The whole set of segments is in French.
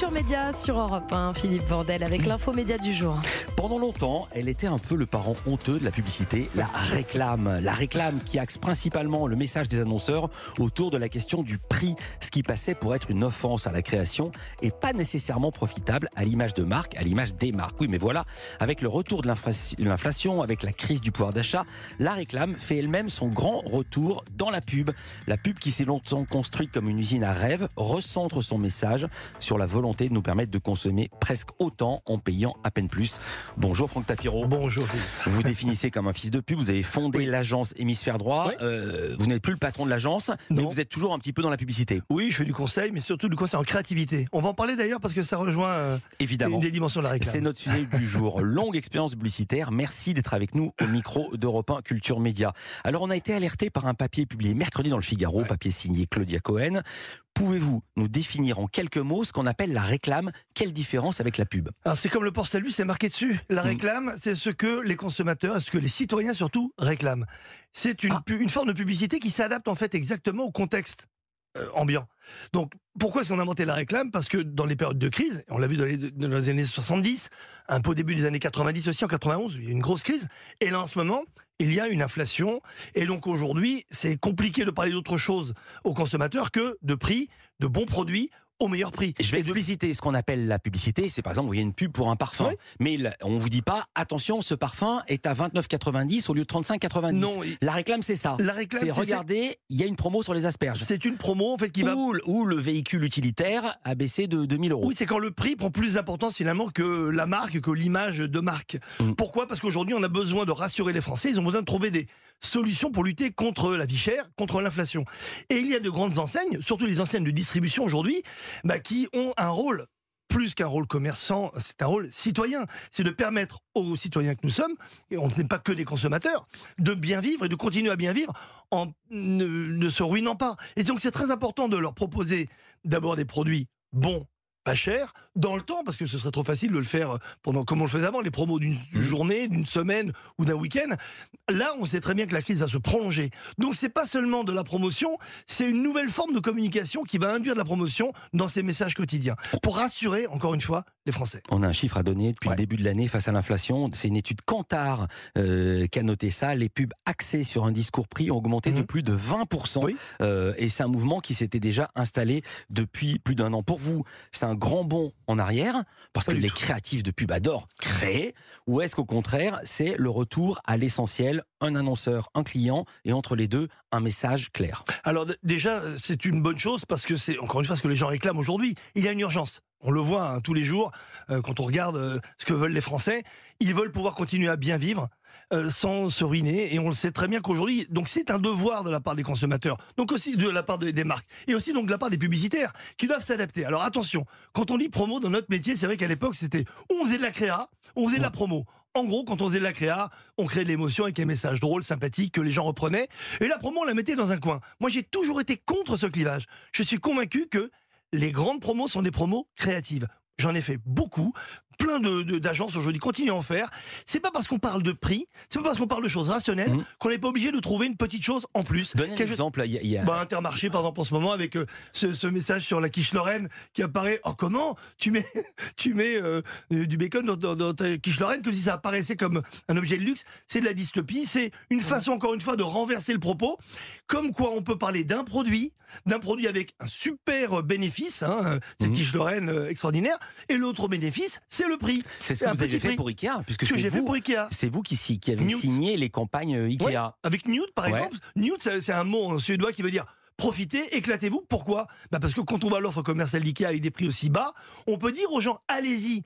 Culture Média sur Europe 1, Philippe Bordel avec l'info média du jour. Pendant longtemps, elle était un peu le parent honteux de la publicité, la réclame. La réclame qui axe principalement le message des annonceurs autour de la question du prix, ce qui passait pour être une offense à la création et pas nécessairement profitable à l'image de marque, à l'image des marques. Oui, mais voilà, avec le retour de l'inflation, avec la crise du pouvoir d'achat, la réclame fait elle-même son grand retour dans la pub. La pub qui s'est longtemps construite comme une usine à rêve recentre son message sur la volonté de nous permettre de consommer presque autant en payant à peine plus. Bonjour Franck Tapiro. Bonjour. Vous vous définissez comme un fils de pub, vous avez fondé l'agence Hémisphère Droit. Euh, vous n'êtes plus le patron de l'agence, mais vous êtes toujours un petit peu dans la publicité. Oui, je fais du conseil, mais surtout du conseil en créativité. On va en parler d'ailleurs parce que ça rejoint euh, Évidemment. une des dimensions de la réclame. C'est notre sujet du jour. Longue expérience publicitaire. Merci d'être avec nous au micro d'Europe 1 Culture Média. Alors on a été alerté par un papier publié mercredi dans le Figaro, papier signé Claudia Cohen. Pouvez-vous nous définir en quelques mots ce qu'on appelle la réclame? Quelle différence avec la pub? C'est comme le port-salut, c'est marqué dessus. La mm. réclame, c'est ce que les consommateurs, ce que les citoyens surtout réclament. C'est une, ah. une forme de publicité qui s'adapte en fait exactement au contexte euh, ambiant. Donc, pourquoi est-ce qu'on a inventé la réclame? Parce que dans les périodes de crise, on l'a vu dans les, années 70, un peu au début des années 90 aussi, en 91, il y a eu une grosse crise. Et là, en ce moment, il y a une inflation. Et donc aujourd'hui, c'est compliqué de parler d'autre chose aux consommateurs que de prix, de bons produits au meilleur prix. Je vais expliciter ce qu'on appelle la publicité. C'est par exemple, vous voyez une pub pour un parfum, mais on vous dit pas, attention, ce parfum est à 29,90 au lieu de 35,90. Non, la réclame, c'est ça. La réclame, c'est regardez, il y a une promo sur les asperges. C'est une promo en fait qui va ou le véhicule utilitaire a baissé de 2000 euros. Oui, c'est quand le prix prend plus d'importance finalement que la marque, que l'image de marque. Mm. Pourquoi? Parce qu'aujourd'hui, on a besoin de rassurer les Français. Ils ont besoin de trouver des solutions pour lutter contre la vie chère, contre l'inflation. Et il y a de grandes enseignes, surtout les enseignes de distribution aujourd'hui, bah, qui ont un rôle plus qu'un rôle commerçant, c'est un rôle citoyen. C'est de permettre aux citoyens que nous sommes, et on n'est pas que des consommateurs, de bien vivre et de continuer à bien vivre en ne se ruinant pas. Et donc c'est très important de leur proposer d'abord des produits bons pas cher, dans le temps, parce que ce serait trop facile de le faire pendant, comme on le faisait avant, les promos d'une mmh. journée, d'une semaine ou d'un week-end. Là, on sait très bien que la crise va se prolonger. Donc, c'est pas seulement de la promotion, c'est une nouvelle forme de communication qui va induire de la promotion dans ces messages quotidiens. Pour rassurer, encore une fois, les Français. On a un chiffre à donner depuis le début de l'année face à l'inflation. C'est une étude Kantar euh, qui a noté ça. Les pubs axées sur un discours prix ont augmenté de mmh. plus de 20%. Euh, et c'est un mouvement qui s'était déjà installé depuis plus d'un an. Pour vous, c'est un grand bond en arrière parce que les créatifs de pub adorent créer ou est-ce qu'au contraire c'est le retour à l'essentiel un annonceur un client et entre les deux un message clair? Alors déjà c'est une bonne chose parce que c'est encore une fois ce que les gens réclament aujourd'hui. Il y a une urgence. On le voit hein, tous les jours euh, quand on regarde euh, ce que veulent les Français. Ils veulent pouvoir continuer à bien vivre euh, sans se ruiner. Et on le sait très bien qu'aujourd'hui, donc c'est un devoir de la part des consommateurs, donc aussi de la part des marques, et aussi donc de la part des publicitaires qui doivent s'adapter. Alors attention, quand on dit promo dans notre métier, c'est vrai qu'à l'époque c'était on faisait de la créa, on faisait de la promo. En gros, quand on faisait de la créa, on créait de l'émotion avec un message drôle, sympathique, que les gens reprenaient. Et la promo, on la mettait dans un coin. Moi, j'ai toujours été contre ce clivage. Je suis convaincu que les grandes promos sont des promos créatives. J'en ai fait beaucoup. Plein d'agences de, aujourd'hui continuent à en faire. C'est pas parce qu'on parle de prix, c'est pas parce qu'on parle de choses rationnelles mmh. qu'on n'est pas obligé de trouver une petite chose en plus. Donnez un exemple. Il y a... Bah, Intermarché, par exemple, en ce moment, avec euh, ce, message sur la quiche Lorraine qui apparaît. Oh, comment Tu mets, tu mets euh, du bacon dans, ta quiche Lorraine comme si ça apparaissait comme un objet de luxe. C'est de la dystopie. C'est une mmh. façon, encore une fois, de renverser le propos. Comme quoi, on peut parler d'un produit, d'un produit avec un super bénéfice, hein, cette mmh. quiche Lorraine euh, extraordinaire, et l'autre bénéfice, c'est le prix. C'est ce que vous avez fait pour Ikea, puisque c'est vous, pour Ikea. C'est vous qui, qui avez signé les campagnes euh, Ikea. avec Newt, par exemple. Newt, c'est un mot en suédois qui veut dire profitez, éclatez-vous. Pourquoi? Bah Parce que quand on voit l'offre commerciale d'IKEA avec des prix aussi bas, on peut dire aux gens allez-y,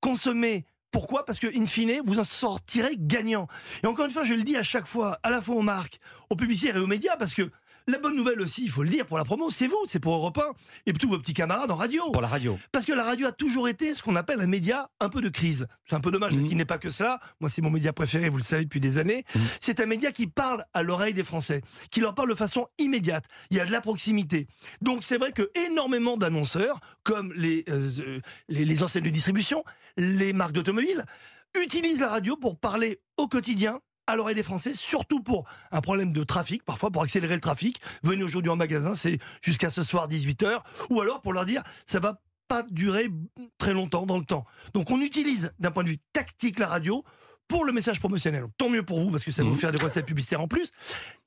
consommez. Pourquoi? Parce que, in fine, vous en sortirez gagnant. Et encore une fois, je le dis à chaque fois, à la fois aux marques, aux publicitaires et aux médias, parce que la bonne nouvelle aussi, il faut le dire, pour la promo, c'est vous, c'est pour Europe 1 et tous vos petits camarades en radio. Pour la radio. Parce que la radio a toujours été ce qu'on appelle un média un peu de crise. C'est un peu dommage, parce mhm. qu'il n'est pas que cela. Moi, c'est mon média préféré, vous le savez depuis des années. Mhm. C'est un média qui parle à l'oreille des Français, qui leur parle de façon immédiate. Il y a de la proximité. Donc, c'est vrai que énormément d'annonceurs, comme les, euh, les, les enseignes de distribution, les marques d'automobile, utilisent la radio pour parler au quotidien à l'oreille des Français, surtout pour un problème de trafic, parfois pour accélérer le trafic. Venez aujourd'hui en magasin, c'est jusqu'à ce soir 18h, ou alors pour leur dire, ça va pas durer très longtemps dans le temps. Donc on utilise d'un point de vue tactique la radio pour le message promotionnel. Tant mieux pour vous, parce que ça va vous Mhm. faire des recettes publicitaires en plus.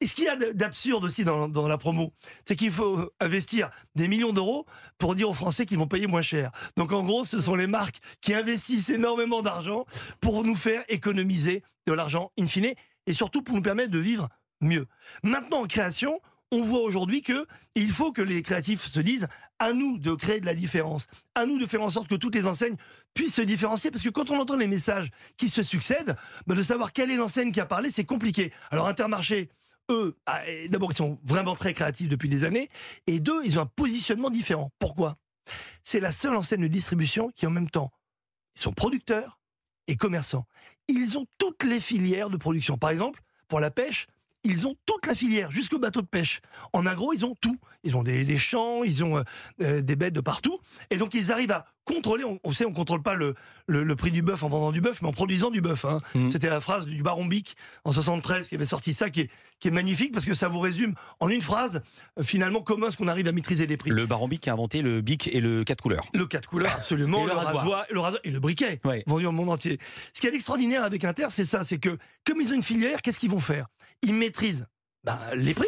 Et ce qu'il y a d'absurde aussi dans, dans la promo, c'est qu'il faut investir des millions d'euros pour dire aux Français qu'ils vont payer moins cher. Donc en gros, ce sont les marques qui investissent énormément d'argent pour nous faire économiser de l'argent in fine, et surtout pour nous permettre de vivre mieux. Maintenant, en création, on voit aujourd'hui que il faut que les créatifs se disent à nous de créer de la différence, à nous de faire en sorte que toutes les enseignes puissent se différencier, parce que quand on entend les messages qui se succèdent, ben, de savoir quelle est l'enseigne qui a parlé, c'est compliqué. Alors Intermarché, eux, ah, d'abord ils sont vraiment très créatifs depuis des années, et deux, ils ont un positionnement différent. Pourquoi? C'est la seule enseigne de distribution qui en même temps, ils sont producteurs et commerçants. Ils ont toutes les filières de production. Par exemple, pour la pêche, ils ont toute la filière, jusqu'au bateau de pêche. En agro, ils ont tout. Ils ont des, champs, ils ont euh, euh, des bêtes de partout. Et donc, ils arrivent à contrôler. On, on sait, on contrôle pas le, le, le prix du bœuf en vendant du bœuf, mais en produisant du bœuf. hein. Mhm. C'était la phrase du baron Bic en 73 qui avait sorti ça, qui est, qui est magnifique parce que ça vous résume en une phrase, euh, finalement, comment est-ce qu'on arrive à maîtriser les prix. Le baron Bic qui a inventé le bic et le 4 couleurs. Le quatre couleurs, absolument. Et le rasoir. le rasoir et le briquet, Ouais. vendu dans le monde entier. Ce qui est extraordinaire avec Inter, c'est ça, c'est que comme ils ont une filière, qu'est-ce qu'ils vont faire? Ils maîtrisent ben, les prix.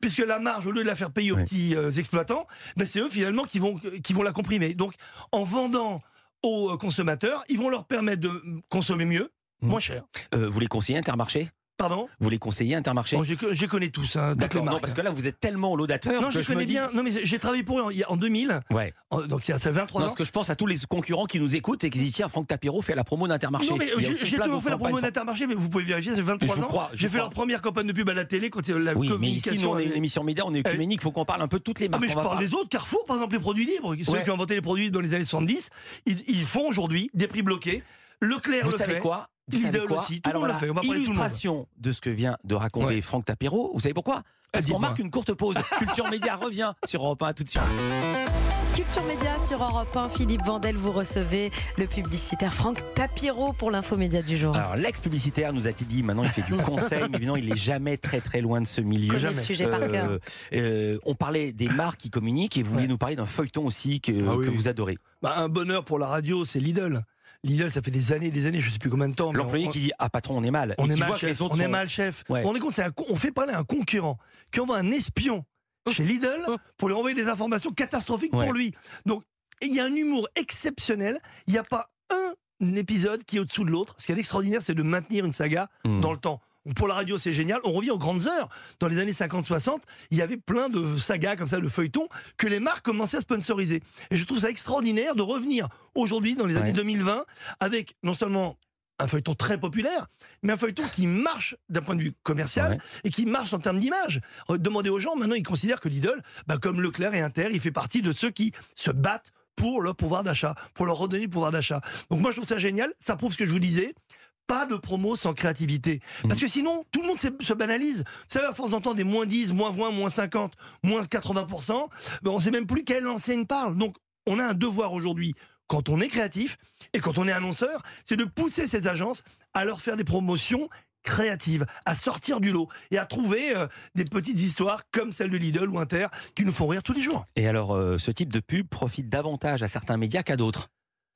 Puisque la marge, au lieu de la faire payer aux petits euh, exploitants, ben, c'est eux finalement qui vont, qui vont la comprimer. Donc, en vendant aux euh, consommateurs, ils vont leur permettre de consommer mieux, Mhm. moins cher. Euh, vous les conseillez Intermarché? Pardon Vous les conseillez Intermarché j'ai- Je connais tous, toutes les D'accord, non, parce que là vous êtes tellement laudateur Non, que je connais dis- bien. Non, mais j'ai travaillé pour eux en, il y a- en 2000, Ouais. en- donc il y a ça fait 23 Non, ans. parce que je pense à tous les concurrents qui nous écoutent et qui disent tiens, Franck Tapiro fait la promo d'Intermarché. Non, mais j'ai toujours fait la promo d'Intermarché, mais vous pouvez vérifier, c'est 23 Je ans. crois, J'ai fait leur première campagne de pub à la télé quand la Oui, mais ici, nous, on est une émission média, on est œcuménique, il faut qu'on parle un peu de toutes les Ah, marques. mais je parle des autres. Carrefour, par exemple, les produits libres, ceux qui ont inventé les produits dans les années 70, ils, ils font aujourd'hui des prix bloqués. Leclerc Vous le savez fait. quoi? Vous Lidl savez quoi aussi, Alors là, fait, illustration de ce que vient de raconter Ouais. Franck Tapiro. Vous savez pourquoi Parce qu'on marque une courte pause. Culture Média revient sur Europe 1 tout de suite. Culture Média sur Europe 1. Philippe Vandel, vous recevez le publicitaire Franck Tapiro pour l'info média du jour. Alors l'ex-publicitaire nous a-t-il dit, maintenant il fait du conseil, mais évidemment il n'est jamais très très loin de ce milieu. Connaît le jamais. sujet par cœur. Euh, euh, on parlait des marques qui communiquent et vous vouliez Ouais. nous parler d'un feuilleton aussi que, Ah oui. que vous adorez. Bah, un bonheur pour la radio, c'est Lidl. Lidl, ça fait des années, des années, je sais plus combien de temps. L'employé on- qui dit ah patron on est mal on et est mal voit chef. on est mal chef. Ouais. Compte, un con- on fait parler à un concurrent qui envoie un espion chez Lidl pour lui envoyer des informations catastrophiques Ouais. pour lui. Donc il y a un humour exceptionnel. Il n'y a pas un épisode qui est au-dessous de l'autre. Ce qui est extraordinaire, c'est de maintenir une saga Hmm. dans le temps. Pour la radio, c'est génial. On revient aux grandes heures. Dans les années 50-60, il y avait plein de sagas comme ça, de feuilletons, que les marques commençaient à sponsoriser. Et je trouve ça extraordinaire de revenir aujourd'hui, dans les Ouais. années 2020, avec non seulement un feuilleton très populaire, mais un feuilleton qui marche d'un point de vue commercial Ouais. et qui marche en termes d'image. Euh, Demandez aux gens, maintenant ils considèrent que Lidl, bah, comme Leclerc et Inter, il fait partie de ceux qui se battent pour leur pouvoir d'achat, pour leur redonner le pouvoir d'achat. Donc moi je trouve ça génial, ça prouve ce que je vous disais. Pas de promo sans créativité. Parce que sinon, tout le monde se se banalise. Vous savez, à force d'entendre des moins 10, moins 20, moins 50, moins 80%, ben, on ne sait même plus quelle enseigne parle. Donc, on a un devoir aujourd'hui, quand on est créatif et quand on est annonceur, c'est de pousser ces agences à leur faire des promotions créatives, à sortir du lot et à trouver euh, des petites histoires comme celle de Lidl ou Inter qui nous font rire tous les jours. Et alors euh, ce type de pub profite davantage à certains médias qu'à d'autres?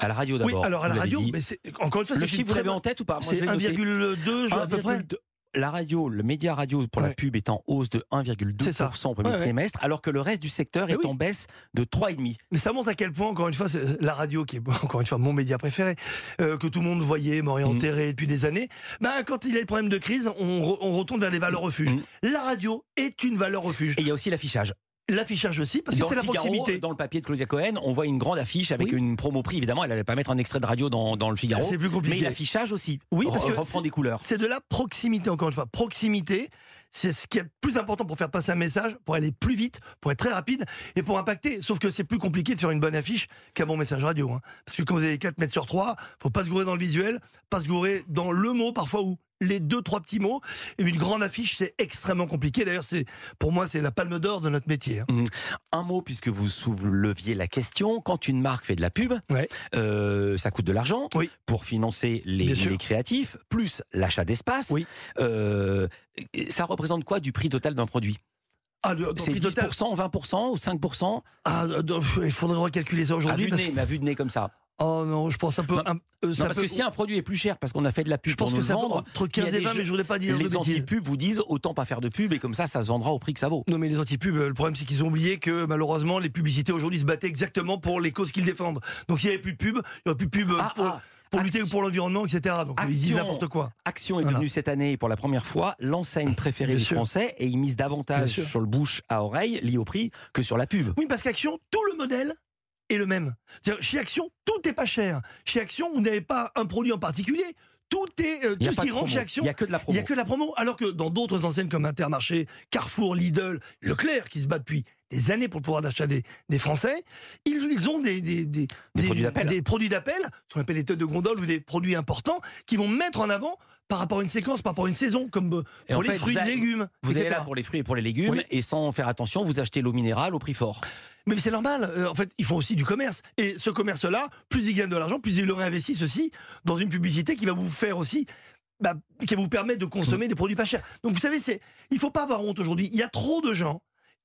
À la radio Oui, d'abord. alors à la radio, mais encore une fois, le chiffre vous l'avez en tête ou pas? C'est l'ai noté. 1,2 je- à peu près. 1,2. La radio, le média radio pour la pub est en hausse de C'est 1,2% ça. au premier Ouais, ouais. trimestre, alors que le reste du secteur est oui. en baisse de 3,5%. Mais ça montre à quel point, encore une fois, la radio, qui est encore une fois mon média préféré, euh, que tout le monde voyait, m'aurait Mm. enterré depuis des années, ben, quand il y a des problèmes de crise, on, re- on retourne vers les valeurs refuges. Mm. La radio est une valeur refuge. Et il y a aussi l'affichage. L'affichage aussi, parce que c'est la Figaro, proximité. dans le papier de Claudia Cohen, on voit une grande affiche avec Oui. une promo prix. Évidemment, elle n'allait pas mettre un extrait de radio dans, dans le Figaro. C'est plus Mais compliqué. l'affichage aussi Oui, parce que reprend des couleurs. C'est de la proximité, encore une fois. Proximité, c'est ce qui est le plus important pour faire passer un message, pour aller plus vite, pour être très rapide et pour impacter. Sauf que c'est plus compliqué de faire une bonne affiche qu'un bon message radio. hein. Parce que quand vous avez 4 mètres sur 3, faut pas se gourer dans le visuel, pas se gourer dans le mot parfois ou les deux, trois petits mots. Et une grande affiche, c'est extrêmement compliqué. D'ailleurs, c'est, pour moi, c'est la palme d'or de notre métier. hein. Un mot, puisque vous souleviez la question, quand une marque fait de la pub, Ouais. euh, ça coûte de l'argent Oui. pour financer les, créatifs, plus l'achat d'espace. Oui. Euh, ça représente quoi du prix total d'un produit? Ah, c'est 10%, 20% ou 5% ah, Il faudrait recalculer ça aujourd'hui. À vue de nez, mais à vue de nez comme ça. Oh non, je pense un peu. Non, euh, parce que si un produit est plus cher parce qu'on a fait de la pub je pense pour que nous vendre, entre 15 et 20, mais je voudrais pas dire les anti-pubs vous disent autant pas faire de pub et comme ça, ça se vendra au prix que ça vaut. Non, mais les anti-pubs, le problème c'est qu'ils ont oublié que malheureusement les publicités aujourd'hui se battaient exactement pour les causes qu'ils défendent. Donc s'il n'y avait plus de pub, il n'y aurait plus de pub ah, pour, ah, lutter pour l'environnement, etc. Donc ils disent n'importe quoi. Action est devenue cette année pour la première fois l'enseigne préférée des Français et ils misent davantage sur le bouche à oreille lié au prix que sur la pub. Oui, parce qu'Action, tout le modèle est le même. Chez Action, tout n'est pas cher. Chez Action, vous n'avez pas un produit en particulier. Tout est euh, tout ce qui rentre chez Action. Il n'y a que de la promo. Il y a que de la promo. Alors que dans d'autres enseignes comme Intermarché, Carrefour, Lidl, Leclerc, qui se battent depuis des années pour le pouvoir d'achat des, Français, ils, ont des, des, des, produits d'appel, ce qu'on appelle les têtes de gondole ou des produits importants, qui vont mettre en avant par rapport à une séquence, par rapport à une saison, comme euh, pour les fruits et légumes. Vous êtes là pour les fruits et pour les légumes, et sans faire attention, vous achetez l'eau minérale au prix fort. Mais c'est normal. Euh, en fait, ils font aussi du commerce. Et ce commerce-là, plus ils gagnent de l'argent, plus ils le réinvestissent aussi dans une publicité qui va vous faire aussi bah, qui vous permettre de consommer des produits pas chers. Donc vous savez, c'est, il faut pas avoir honte aujourd'hui. Il y a trop de gens,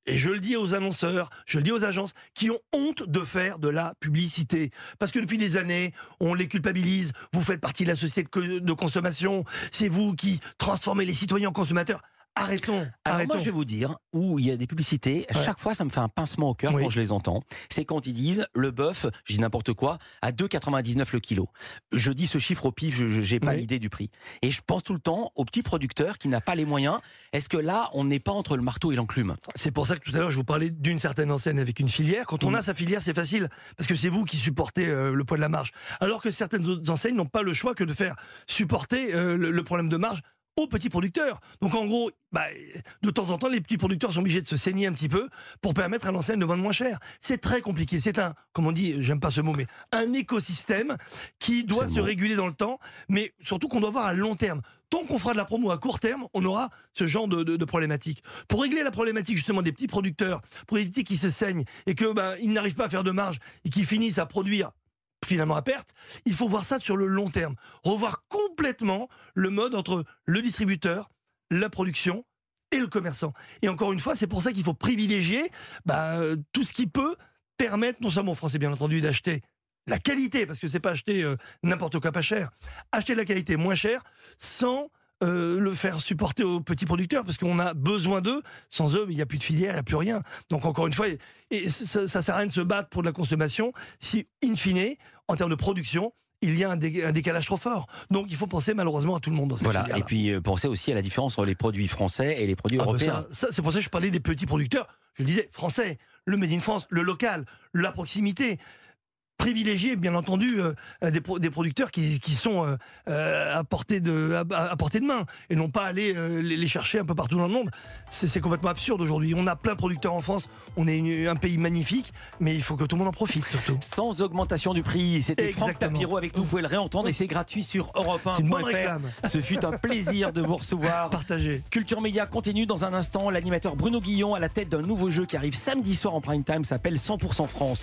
et je le dis aux annonceurs, je le dis aux agences, qui ont honte de faire de la publicité. Parce que depuis des années, on les culpabilise. Vous faites partie de la société de consommation. C'est vous qui transformez les citoyens en consommateurs. Arrêtons. Alors moi, je vais vous dire où il y a des publicités. À chaque fois, ça me fait un pincement au cœur quand je les entends. C'est quand ils disent le bœuf, je dis n'importe quoi, à 2,99 le kilo. Je dis ce chiffre au pif, je n'ai pas l'idée du prix. Et je pense tout le temps au petit producteur qui n'a pas les moyens. Est-ce que là, on n'est pas entre le marteau et l'enclume? C'est pour ça que tout à l'heure, je vous parlais d'une certaine enseigne avec une filière. Quand on a sa filière, c'est facile parce que c'est vous qui supportez euh, le poids de la marge. Alors que certaines autres enseignes n'ont pas le choix que de faire supporter euh, le problème de marge aux petits producteurs. Donc en gros, bah, de temps en temps, les petits producteurs sont obligés de se saigner un petit peu pour permettre à l'enseigne de vendre moins cher. C'est très compliqué. C'est un, comme on dit, j'aime pas ce mot, mais un écosystème qui doit se réguler dans le temps, mais surtout qu'on doit voir à long terme. Tant qu'on fera de la promo à court terme, on aura ce genre de, de, problématique. Pour régler la problématique justement des petits producteurs, pour éviter qu'ils se saignent et que bah, ils n'arrivent pas à faire de marge et qu'ils finissent à produire finalement à perte. Il faut voir ça sur le long terme. Revoir complètement le mode entre le distributeur, la production et le commerçant. Et encore une fois, c'est pour ça qu'il faut privilégier bah, tout ce qui peut permettre, non seulement aux Français bien entendu, d'acheter la qualité, parce que c'est pas acheter euh, n'importe quoi pas cher, acheter de la qualité moins chère sans euh, le faire supporter aux petits producteurs parce qu'on a besoin d'eux. Sans eux, il n'y a plus de filière, il n'y a plus rien. Donc encore une fois, et, ça, ne sert à rien de se battre pour de la consommation si, in fine, en termes de production, il y a un, décalage trop fort. Donc il faut penser malheureusement à tout le monde dans cette Voilà, et puis euh, penser aussi à la différence entre les produits français et les produits ah, ben européens. c'est pour ça que je parlais des petits producteurs. Je disais français, le Made in France, le local, la proximité privilégier, bien entendu, euh, des, des, producteurs qui, qui sont euh, euh, à, portée de, à, portée de main et non pas aller les, chercher un peu partout dans le monde. C'est complètement absurde aujourd'hui. On a plein de producteurs en France, on est un pays magnifique, mais il faut que tout le monde en profite surtout. Sans augmentation du prix, c'était Franck Tapiro avec nous, vous pouvez le réentendre et c'est gratuit sur Europe 1.fr. Ce fut un plaisir de vous recevoir. Partagez. Culture Média continue dans un instant. L'animateur Bruno Guillon à la tête d'un nouveau jeu qui arrive samedi soir en prime time s'appelle 100% France.